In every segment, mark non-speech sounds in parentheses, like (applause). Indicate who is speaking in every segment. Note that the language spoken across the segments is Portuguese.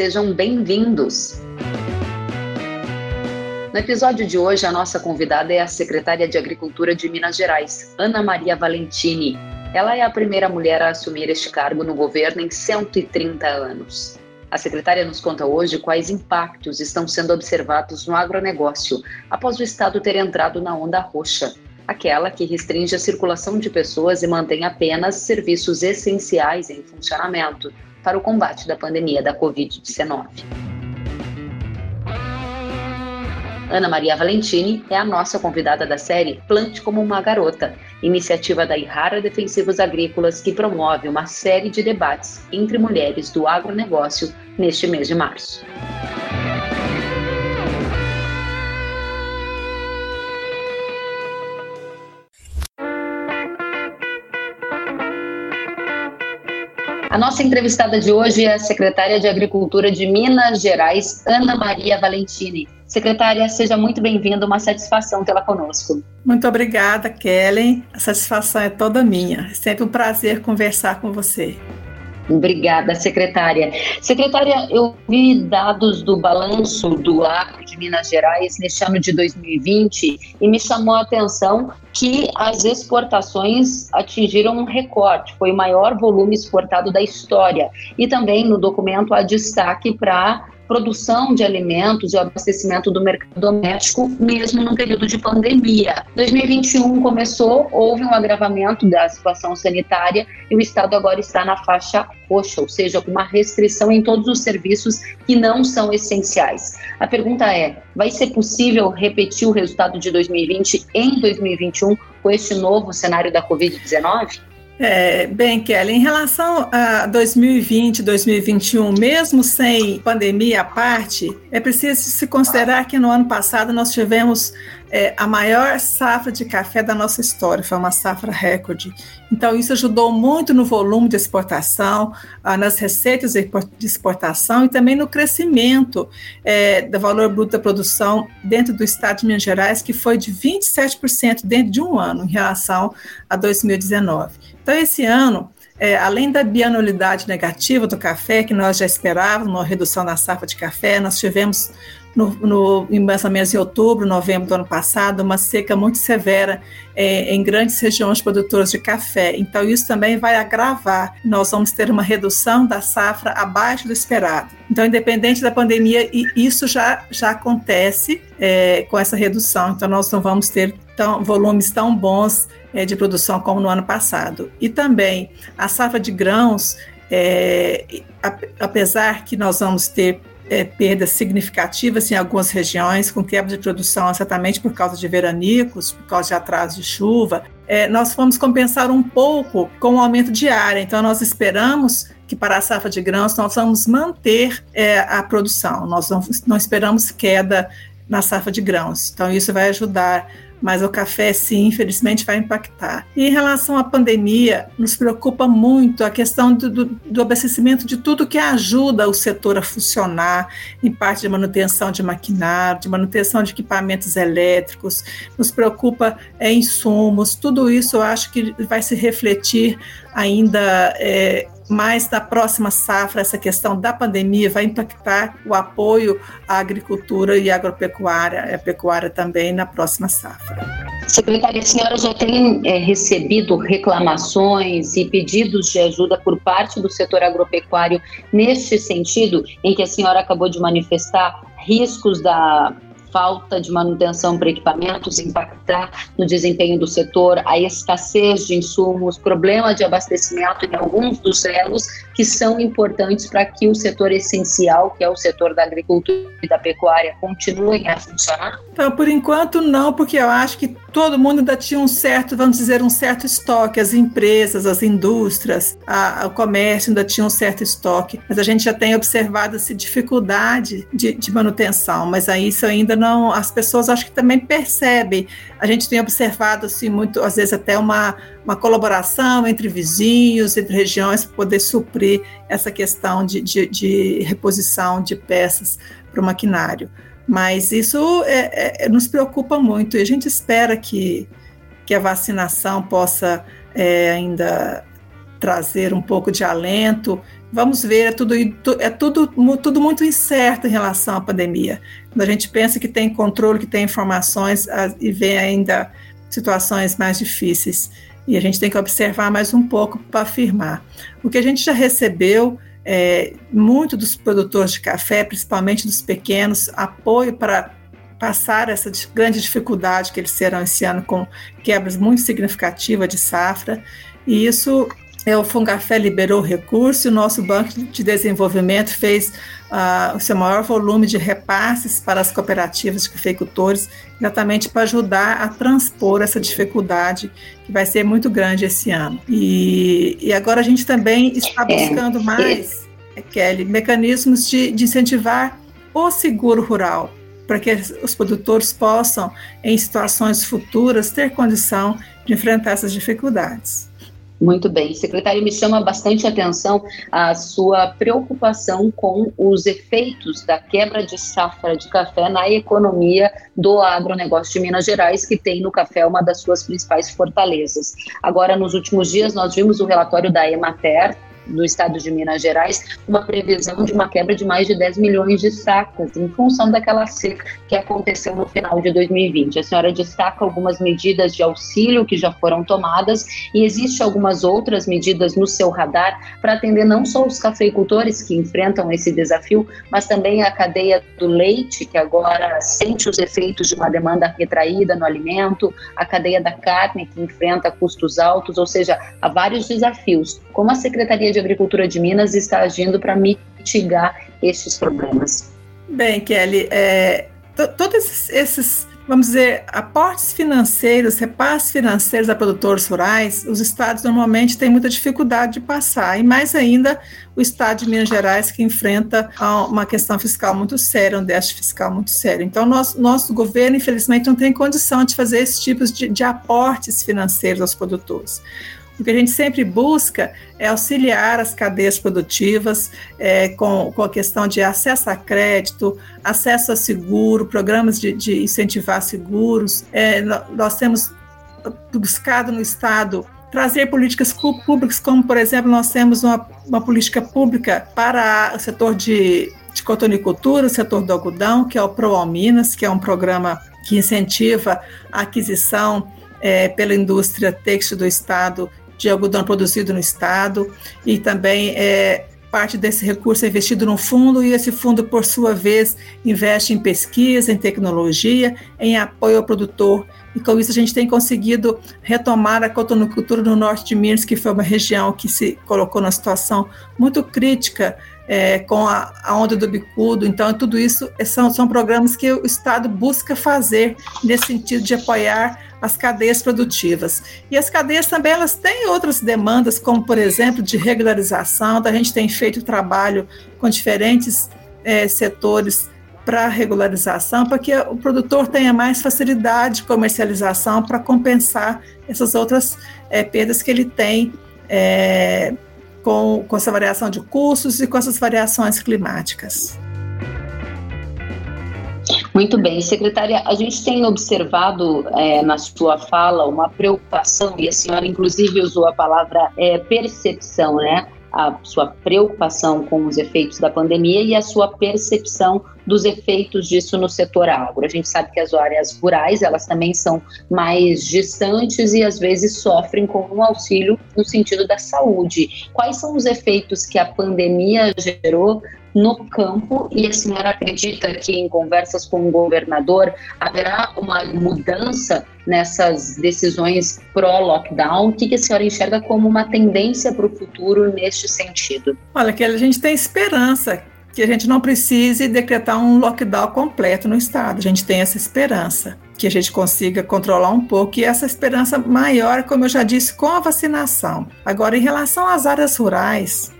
Speaker 1: sejam bem-vindos. No episódio de hoje, a nossa convidada é a secretária de Agricultura de Minas Gerais, Ana Maria Valentini. Ela é a primeira mulher a assumir este cargo no governo em 130 anos. A secretária nos conta hoje quais impactos estão sendo observados no agronegócio após o Estado ter entrado na onda roxa, aquela que restringe a circulação de pessoas e mantém apenas serviços essenciais em funcionamento para o combate da pandemia da Covid-19. Ana Maria Valentini é a nossa convidada da série Plante como uma Garota, iniciativa da Irrara Defensivos Agrícolas que promove uma série de debates entre mulheres do agronegócio neste mês de março. A nossa entrevistada de hoje é a secretária de Agricultura de Minas Gerais, Ana Maria Valentini. Secretária, seja muito bem-vinda, uma satisfação tê-la conosco.
Speaker 2: Muito obrigada, Kellen. A satisfação é toda minha. É sempre um prazer conversar com você.
Speaker 1: Obrigada, secretária. Secretária, eu vi dados do balanço do agro de Minas Gerais neste ano de 2020 e me chamou a atenção que as exportações atingiram um recorde, foi o maior volume exportado da história. E também no documento há destaque para produção de alimentos e o abastecimento do mercado doméstico, mesmo no período de pandemia. 2021 começou, houve um agravamento da situação sanitária e o Estado agora está na faixa roxa, ou seja, com uma restrição em todos os serviços que não são essenciais. A pergunta é: vai ser possível repetir o resultado de 2020 em 2021 com este novo cenário da Covid-19?
Speaker 2: É, bem, Kelly, em relação a 2020, 2021, mesmo sem pandemia à parte, é preciso se considerar que no ano passado nós tivemos é, a maior safra de café da nossa história, foi uma safra recorde. Então, isso ajudou muito no volume de exportação, ah, nas receitas de exportação e também no crescimento é, do valor bruto da produção dentro do estado de Minas Gerais, que foi de 27% dentro de um ano em relação a 2019. Então, esse ano, é, além da bianualidade negativa do café, que nós já esperávamos, uma redução da safra de café, nós tivemos no, no, em mais ou menos em outubro, novembro do ano passado, uma seca muito severa é, em grandes regiões produtoras de café. Então, isso também vai agravar. Nós vamos ter uma redução da safra abaixo do esperado. Então, independente da pandemia, isso já, já acontece é, com essa redução. Então, nós não vamos ter tão, volumes tão bons é, de produção como no ano passado. E também a safra de grãos, é, apesar que nós vamos ter é, perdas significativas em algumas regiões, com quebra de produção exatamente por causa de veranicos, por causa de atraso de chuva. É, nós fomos compensar um pouco com o aumento de área, então nós esperamos que para a safra de grãos nós vamos manter é, a produção, nós não, não esperamos queda na safra de grãos, então isso vai ajudar mas o café, sim, infelizmente vai impactar. E em relação à pandemia, nos preocupa muito a questão do, do, do, abastecimento de tudo que ajuda o setor a funcionar, em parte de manutenção de maquinário, de manutenção de equipamentos elétricos, nos preocupa é, insumos, tudo isso eu acho que vai se refletir ainda. É, mais na próxima safra, essa questão da pandemia vai impactar o apoio à agricultura e agropecuária, a pecuária também na próxima safra.
Speaker 1: Secretária, a senhora já tem é, recebido reclamações e pedidos de ajuda por parte do setor agropecuário neste sentido, em que a senhora acabou de manifestar riscos da falta de manutenção para equipamentos impactar no desempenho do setor, a escassez de insumos, problema de abastecimento em alguns dos elos que são importantes para que o setor essencial, que é o setor da agricultura e da pecuária, continue a funcionar?
Speaker 2: Então, por enquanto não, porque eu acho que todo mundo ainda tinha um certo, vamos dizer, um certo estoque, as empresas, as indústrias, a, o comércio ainda tinha um certo estoque, mas a gente já tem observado essa dificuldade de, de manutenção, mas aí isso ainda não, as pessoas acho que também percebem, a gente tem observado assim muito, às vezes até uma, uma colaboração entre vizinhos, entre regiões, para poder suprir essa questão de, de, de reposição de peças para o maquinário. Mas isso é, é, nos preocupa muito e a gente espera que, que a vacinação possa é, ainda trazer um pouco de alento. Vamos ver, é tudo, é tudo, tudo muito incerto em relação à pandemia. Quando a gente pensa que tem controle, que tem informações, e vem ainda situações mais difíceis. E a gente tem que observar mais um pouco para afirmar. O que a gente já recebeu é, muito dos produtores de café, principalmente dos pequenos, apoio para passar essa grande dificuldade que eles serão esse ano com quebras muito significativas de safra. E isso o Fungafé liberou recurso e o nosso Banco de Desenvolvimento fez uh, o seu maior volume de repasses para as cooperativas de cafeicultores, exatamente para ajudar a transpor essa dificuldade que vai ser muito grande esse ano. E, e agora a gente também está é. buscando mais, Kelly, mecanismos de, de incentivar o seguro rural, para que os produtores possam, em situações futuras, ter condição de enfrentar essas dificuldades.
Speaker 1: Muito bem. Secretário, me chama bastante atenção a sua preocupação com os efeitos da quebra de safra de café na economia do agronegócio de Minas Gerais, que tem no café uma das suas principais fortalezas. Agora, nos últimos dias, nós vimos o relatório da Emater, no estado de Minas Gerais, uma previsão de uma quebra de mais de 10 milhões de sacas, em função daquela seca que aconteceu no final de 2020. A senhora destaca algumas medidas de auxílio que já foram tomadas e existe algumas outras medidas no seu radar para atender não só os cafeicultores que enfrentam esse desafio, mas também a cadeia do leite, que agora sente os efeitos de uma demanda retraída no alimento, a cadeia da carne, que enfrenta custos altos, ou seja, há vários desafios. Como a Secretaria de Agricultura de Minas está agindo para mitigar estes problemas?
Speaker 2: Bem, Kelly, é, todos esses, esses, vamos dizer, aportes financeiros, repasses financeiros a produtores rurais, os estados normalmente têm muita dificuldade de passar, e mais ainda o estado de Minas Gerais, que enfrenta uma questão fiscal muito séria, um déficit fiscal muito sério. Então, nosso, nosso governo, infelizmente, não tem condição de fazer esse tipo de, de aportes financeiros aos produtores. O que a gente sempre busca é auxiliar as cadeias produtivas é, com, com a questão de acesso a crédito, acesso a seguro, programas de, de incentivar seguros. É, nós temos buscado no Estado trazer políticas públicas, como, por exemplo, nós temos uma, uma política pública para o setor de, de cotonicultura, o setor do algodão, que é o ProAlminas, que é um programa que incentiva a aquisição é, pela indústria têxtil do Estado de algodão produzido no estado e também é, parte desse recurso é investido no fundo e esse fundo, por sua vez, investe em pesquisa, em tecnologia, em apoio ao produtor. E com isso a gente tem conseguido retomar a cotonicultura no norte de Minas, que foi uma região que se colocou numa situação muito crítica é, com a, a, onda do bicudo. Então, tudo isso são, são programas que o Estado busca fazer nesse sentido de apoiar as cadeias produtivas. E as cadeias também elas têm outras demandas, como por exemplo de regularização. Então, a gente tem feito trabalho com diferentes é, setores para regularização, para que o produtor tenha mais facilidade de comercialização para compensar essas outras é, perdas que ele tem é, com, com essa variação de custos e com essas variações climáticas.
Speaker 1: Muito bem, secretária, a gente tem observado é, na sua fala uma preocupação, e a senhora inclusive usou a palavra é, percepção, né? A sua preocupação com os efeitos da pandemia e a sua percepção dos efeitos disso no setor agro. A gente sabe que as áreas rurais, elas também são mais distantes e às vezes sofrem com um auxílio no sentido da saúde. Quais são os efeitos que a pandemia gerou no campo e a senhora acredita que em conversas com o governador haverá uma mudança nessas decisões pró-lockdown? O que a senhora enxerga como uma tendência para o futuro neste sentido?
Speaker 2: Olha, que a gente tem esperança que a gente não precise decretar um lockdown completo no estado. A gente tem essa esperança que a gente consiga controlar um pouco e essa esperança maior, como eu já disse, com a vacinação. Agora, em relação às áreas rurais,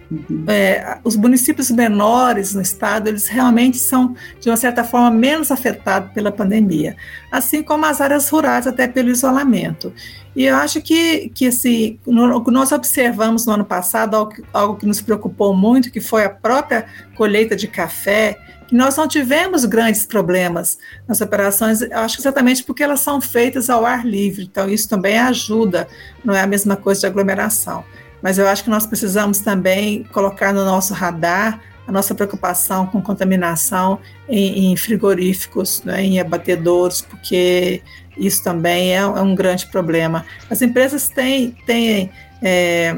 Speaker 2: é, os municípios menores no estado, eles realmente são, de uma certa forma, menos afetados pela pandemia, assim como as áreas rurais, até pelo isolamento. E eu acho que, que assim, no, nós observamos no ano passado algo, algo que nos preocupou muito, que foi a própria colheita de café, que nós não tivemos grandes problemas nas operações, acho que exatamente porque elas são feitas ao ar livre, então isso também ajuda, não é a mesma coisa de aglomeração. Mas eu acho que nós precisamos também colocar no nosso radar a nossa preocupação com contaminação em, em frigoríficos, né, em abatedouros, porque isso também é, é, um grande problema. As empresas têm, têm é,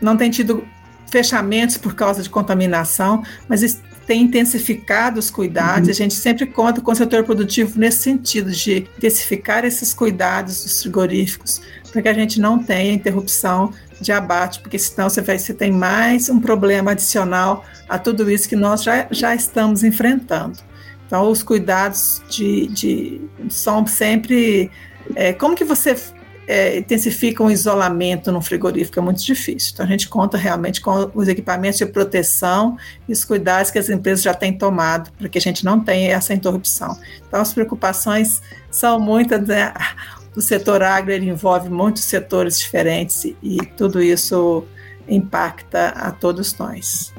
Speaker 2: não têm tido fechamentos por causa de contaminação, mas tem intensificado os cuidados. Uhum. A gente sempre conta com o setor produtivo nesse sentido de intensificar esses cuidados dos frigoríficos, para que a gente não tenha interrupção de abate, porque senão você, vai, você tem mais um problema adicional a tudo isso que nós já, já estamos enfrentando. Então, os cuidados de, de são sempre. É, como que você é, intensifica um isolamento no frigorífico? É muito difícil. Então, a gente conta realmente com os equipamentos de proteção e os cuidados que as empresas já têm tomado para que a gente não tenha essa interrupção. Então, as preocupações são muitas. Né? O setor agro ele envolve muitos setores diferentes e tudo isso impacta a todos nós.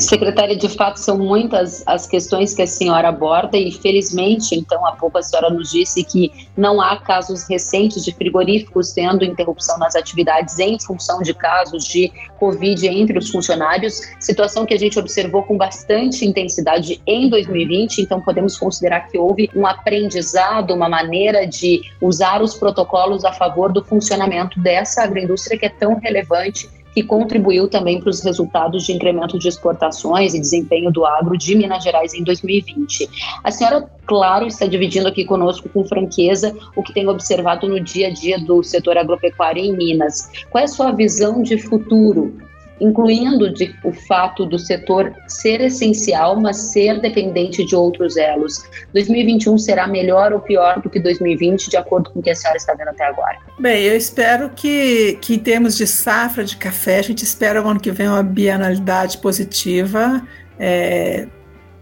Speaker 1: Secretária, de fato, são muitas as questões que a senhora aborda e, felizmente, então, há pouco a senhora nos disse que não há casos recentes de frigoríficos tendo interrupção nas atividades em função de casos de Covid entre os funcionários, situação que a gente observou com bastante intensidade em 2020, então podemos considerar que houve um aprendizado, uma maneira de usar os protocolos a favor do funcionamento dessa agroindústria que é tão relevante que contribuiu também para os resultados de incremento de exportações e desempenho do agro de Minas Gerais em 2020. A senhora, claro, está dividindo aqui conosco com franqueza o que tem observado no dia a dia do setor agropecuário em Minas. Qual é a sua visão de futuro incluindo de, o fato do setor ser essencial, mas ser dependente de outros elos. 2021 será melhor ou pior do que 2020, de acordo com o que a senhora está vendo até agora?
Speaker 2: Bem, eu espero que, que em termos de safra de café, a gente espera o ano que vem uma bienalidade positiva. É,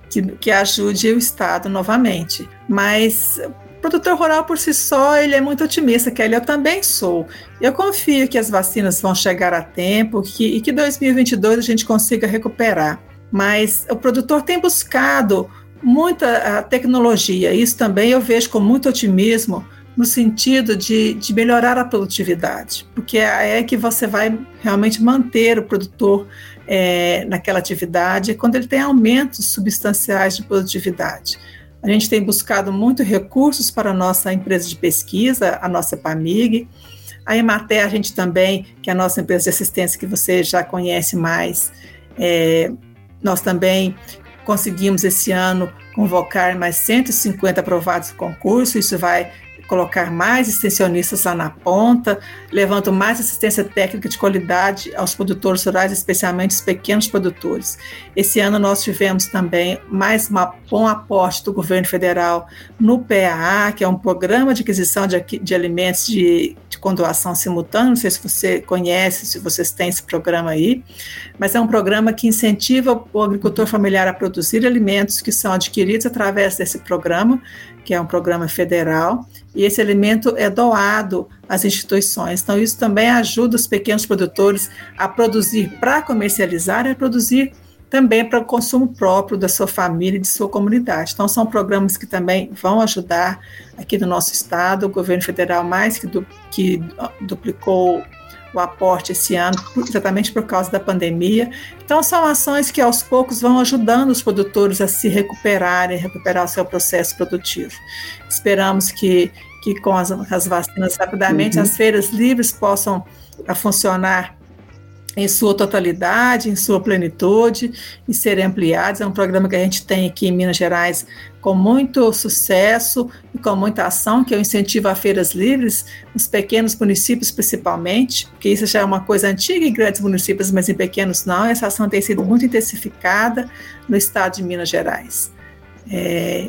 Speaker 2: que, que ajude o Estado novamente. Mas o produtor rural por si só, ele é muito otimista, Kelly, eu também sou. Eu confio que as vacinas vão chegar a tempo que, e que 2022 a gente consiga recuperar. Mas o produtor tem buscado muita tecnologia, isso também eu vejo com muito otimismo, no sentido de, de melhorar a produtividade, porque é, é que você vai realmente manter o produtor é, naquela atividade quando ele tem aumentos substanciais de produtividade. A gente tem buscado muito recursos para a nossa empresa de pesquisa, a nossa PAMIG. A Emater, a gente também, que é a nossa empresa de assistência que você já conhece mais, é, nós também conseguimos esse ano convocar mais 150 aprovados no concurso, isso vai colocar mais extensionistas lá na ponta, levando mais assistência técnica de qualidade aos produtores rurais, especialmente os pequenos produtores. Esse ano nós tivemos também mais um bom aporte do governo federal no PAA, que é um programa de aquisição de, de alimentos de, de condoação simultânea, não sei se você conhece, se vocês têm esse programa aí, mas é um programa que incentiva o agricultor familiar a produzir alimentos que são adquiridos através desse programa, que é um programa federal, e esse alimento é doado às instituições. Então, isso também ajuda os pequenos produtores a produzir para comercializar e a produzir também para o consumo próprio da sua família e de sua comunidade. Então, são programas que também vão ajudar aqui no nosso estado. O governo federal mais que, du que duplicou o aporte esse ano, exatamente por causa da pandemia. Então, são ações que aos poucos vão ajudando os produtores a se recuperarem, recuperar o seu processo produtivo. Esperamos que, que com as, as vacinas rapidamente uhum. as feiras livres possam a funcionar em sua totalidade, em sua plenitude e serem ampliados. É um programa que a gente tem aqui em Minas Gerais com muito sucesso e com muita ação, que é o incentivo a feiras livres, nos pequenos municípios principalmente, porque isso já é uma coisa antiga em grandes municípios, mas em pequenos não. Essa ação tem sido muito intensificada no estado de Minas Gerais. É,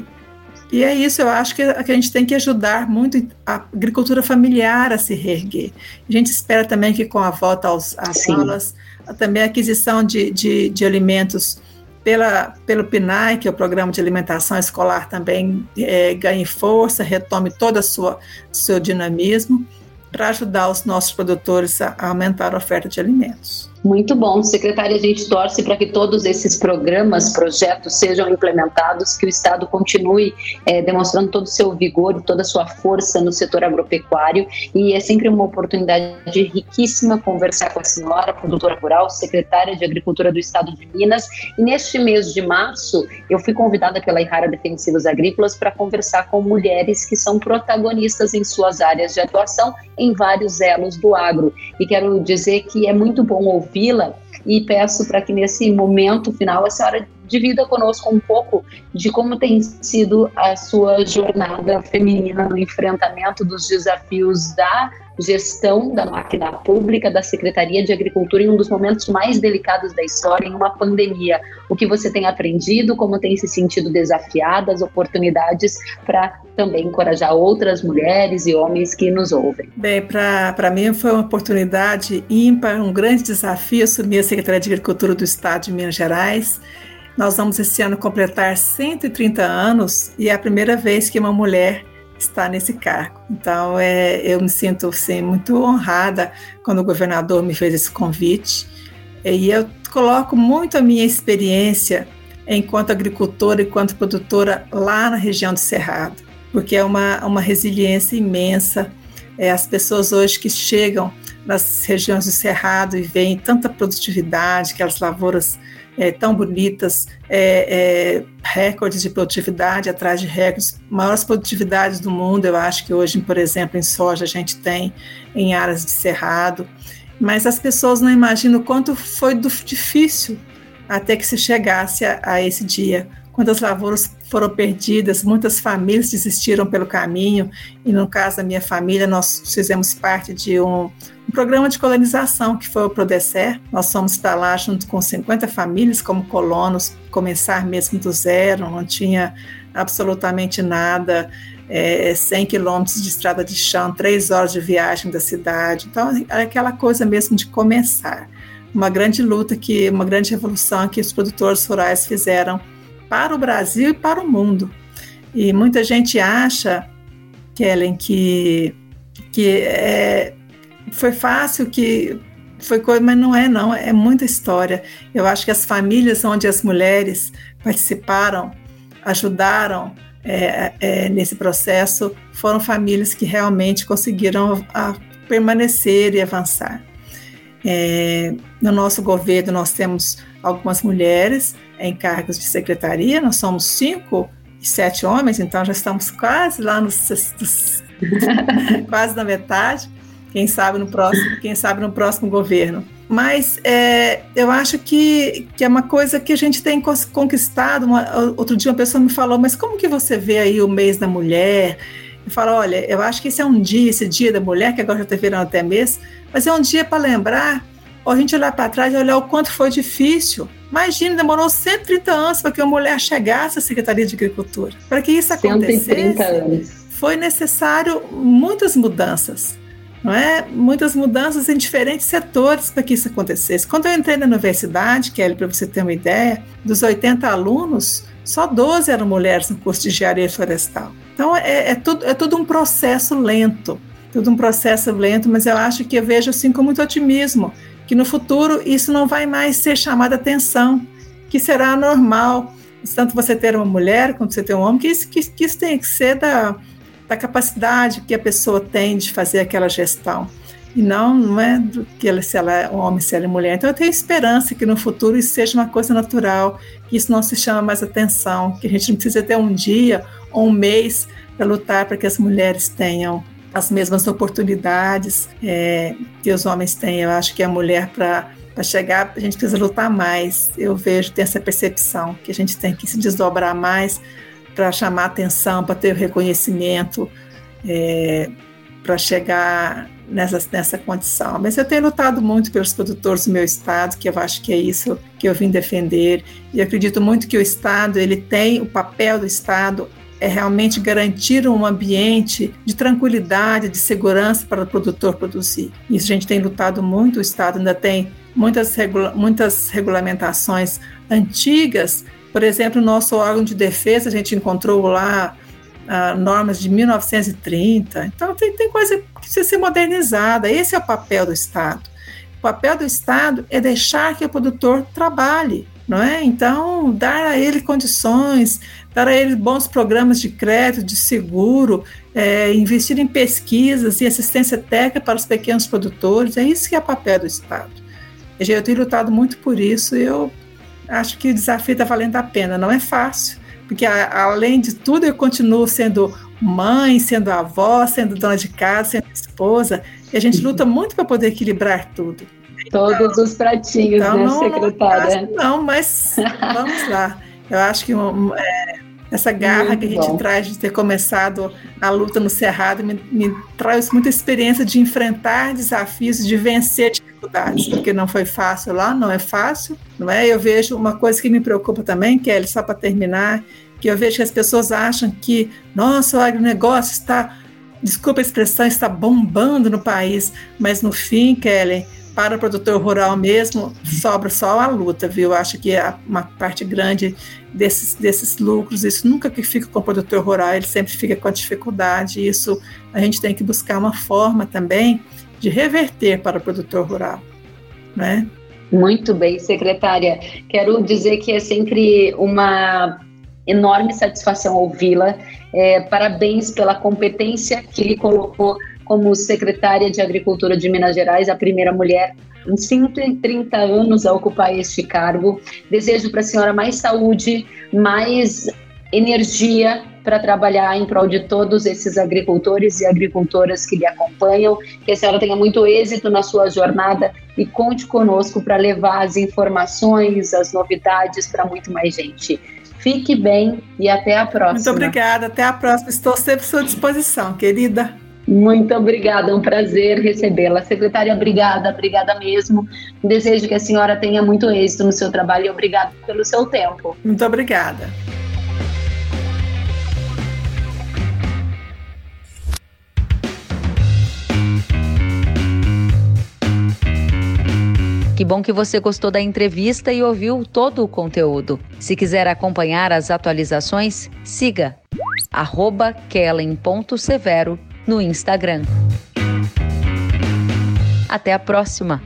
Speaker 2: e é isso, eu acho que a gente tem que ajudar muito a agricultura familiar a se reerguer. A gente espera também que com a volta aos, às aulas, também a aquisição de, de, de, alimentos pela, pelo PNAE, que é o Programa de Alimentação Escolar, também é, ganhe força, retome todo o seu dinamismo para ajudar os nossos produtores a aumentar a oferta de alimentos.
Speaker 1: Muito bom, secretária. A gente torce para que todos esses programas, projetos sejam implementados, que o Estado continue é, demonstrando todo o seu vigor e toda a sua força no setor agropecuário. E é sempre uma oportunidade riquíssima conversar com a senhora, produtora rural, secretária de Agricultura do Estado de Minas. E neste mês de março, eu fui convidada pela Ihara Defensivos Agrícolas para conversar com mulheres que são protagonistas em suas áreas de atuação em vários elos do agro. E quero dizer que é muito bom ouvi-la e peço para que nesse momento final a senhora divida conosco um pouco de como tem sido a sua jornada feminina no enfrentamento dos desafios da gestão da máquina pública da Secretaria de Agricultura em um dos momentos mais delicados da história, em uma pandemia. O que você tem aprendido, como tem se sentido desafiada, as oportunidades para também encorajar outras mulheres e homens que nos ouvem.
Speaker 2: Bem, para mim foi uma oportunidade ímpar, um grande desafio assumir a Secretaria de Agricultura do Estado de Minas Gerais. Nós vamos esse ano completar 130 anos e é a primeira vez que uma mulher estar nesse cargo. Então, é, eu me sinto assim, muito honrada quando o governador me fez esse convite. E eu coloco muito a minha experiência enquanto agricultora e enquanto produtora lá na região do Cerrado, porque é uma, uma resiliência imensa. É, as pessoas hoje que chegam nas regiões do Cerrado e veem tanta produtividade, aquelas lavouras é, tão bonitas, é, é, recordes de produtividade atrás de recordes, maiores produtividades do mundo, eu acho que hoje, por exemplo, em soja a gente tem em áreas de cerrado, mas as pessoas não imaginam o quanto foi difícil até que se chegasse a, a esse dia, quando as lavouras foram perdidas, muitas famílias desistiram pelo caminho, e no caso da minha família, nós fizemos parte de um, um programa de colonização que foi o Prodecer. Nós fomos para lá junto com 50 famílias como colonos, começar mesmo do zero, não tinha absolutamente nada, é, 100 quilômetros de estrada de chão, três horas de viagem da cidade. Então, é aquela coisa mesmo de começar. Uma grande luta, que, uma grande revolução que os produtores rurais fizeram para o Brasil e para o mundo. E muita gente acha, Kellen, que, que é, foi fácil, que foi coisa, mas não é não, é muita história. Eu acho que as famílias onde as mulheres participaram, ajudaram é, é, nesse processo, foram famílias que realmente conseguiram a, permanecer e avançar. É, no nosso governo, nós temos algumas mulheres em cargos de secretaria, nós somos cinco e sete homens, então já estamos quase lá nos, nos (laughs) quase na metade. Quem sabe no próximo, quem sabe no próximo governo. Mas é, eu acho que, que é uma coisa que a gente tem conquistado. Uma, outro dia uma pessoa me falou, mas como que você vê aí o mês da mulher? Eu falo, olha, eu acho que esse é um dia, esse dia da mulher, que agora já está virando até mês, mas é um dia para lembrar a gente olhar para trás e olhar o quanto foi difícil. Imagina, demorou 130 anos para que uma mulher chegasse à Secretaria de Agricultura. Para que isso acontecesse, foi necessário muitas mudanças. Não é? Muitas mudanças em diferentes setores para que isso acontecesse. Quando eu entrei na universidade, Kelly, para você ter uma ideia, dos 80 alunos, só 12 eram mulheres no curso de engenharia florestal. Então é, é, tudo, é tudo um processo lento, tudo um processo lento, mas eu acho que eu vejo assim com muito otimismo que no futuro isso não vai mais ser chamado atenção, que será normal, tanto você ter uma mulher quanto você ter um homem, que isso, que, que isso tem que ser da, da capacidade que a pessoa tem de fazer aquela gestão. E não, não é do que ela, se ela é homem, se ela é mulher. Então eu tenho esperança que no futuro isso seja uma coisa natural, que isso não se chama mais atenção, que a gente não precisa ter um dia ou um mês para lutar para que as mulheres tenham as mesmas oportunidades é, que os homens têm. Eu acho que a mulher, para chegar, a gente precisa lutar mais. Eu vejo, tem essa percepção que a gente tem que se desdobrar mais para chamar atenção, para ter o reconhecimento, é, para chegar nessa, nessa condição. Mas eu tenho lutado muito pelos produtores do meu estado, que eu acho que é isso que eu vim defender. E acredito muito que o estado ele tem o papel do estado é realmente garantir um ambiente de tranquilidade, de segurança para o produtor produzir. Isso a gente tem lutado muito, o Estado ainda tem muitas, regula muitas regulamentações antigas, por exemplo, o nosso órgão de defesa, a gente encontrou lá ah, normas de 1930, então tem, tem coisa que precisa ser modernizada, esse é o papel do Estado. O papel do Estado é deixar que o produtor trabalhe, não é? Então, dar a ele condições, dar a ele bons programas de crédito, de seguro, é, investir em pesquisas e assistência técnica para os pequenos produtores, é isso que é o papel do Estado. Eu tenho lutado muito por isso e eu acho que o desafio está valendo a pena. Não é fácil, porque a, além de tudo eu continuo sendo mãe, sendo avó, sendo dona de casa, sendo esposa, e a gente luta muito para poder equilibrar tudo.
Speaker 1: Todos os pratinhos, então, né, não, secretária?
Speaker 2: Não, não, mas vamos lá. Eu acho que é, essa garra muito que a gente bom. traz de ter começado a luta no Cerrado me, me, traz muita experiência de enfrentar desafios, de vencer dificuldades, porque não foi fácil lá, não é fácil, não é? Eu vejo uma coisa que me preocupa também, Kelly, só para terminar, que eu vejo que as pessoas acham que, nossa, o agronegócio está, desculpa a expressão, está bombando no país, mas no fim, Kelly, para o produtor rural mesmo, sobra só a luta, viu? Acho que é uma parte grande desses, desses lucros, isso nunca que fica com o produtor rural, ele sempre fica com a dificuldade. Isso a gente tem que buscar uma forma também de reverter para o produtor rural, né?
Speaker 1: Muito bem, secretária. Quero dizer que é sempre uma enorme satisfação ouvi-la. É, parabéns pela competência que lhe colocou como secretária de Agricultura de Minas Gerais, a primeira mulher em 130 anos a ocupar este cargo. Desejo para a senhora mais saúde, mais energia para trabalhar em prol de todos esses agricultores e agricultoras que lhe acompanham. Que a senhora tenha muito êxito na sua jornada e conte conosco para levar as informações, as novidades para muito mais gente. Fique bem e até a próxima.
Speaker 2: Muito obrigada, até a próxima. Estou sempre à sua disposição, querida.
Speaker 1: Muito obrigada, é um prazer recebê-la. Secretária, obrigada, obrigada mesmo. Desejo que a senhora tenha muito êxito no seu trabalho e obrigado pelo seu tempo.
Speaker 2: Muito obrigada.
Speaker 3: Que bom que você gostou da entrevista e ouviu todo o conteúdo. Se quiser acompanhar as atualizações, siga kellen.severo no Instagram. Até a próxima!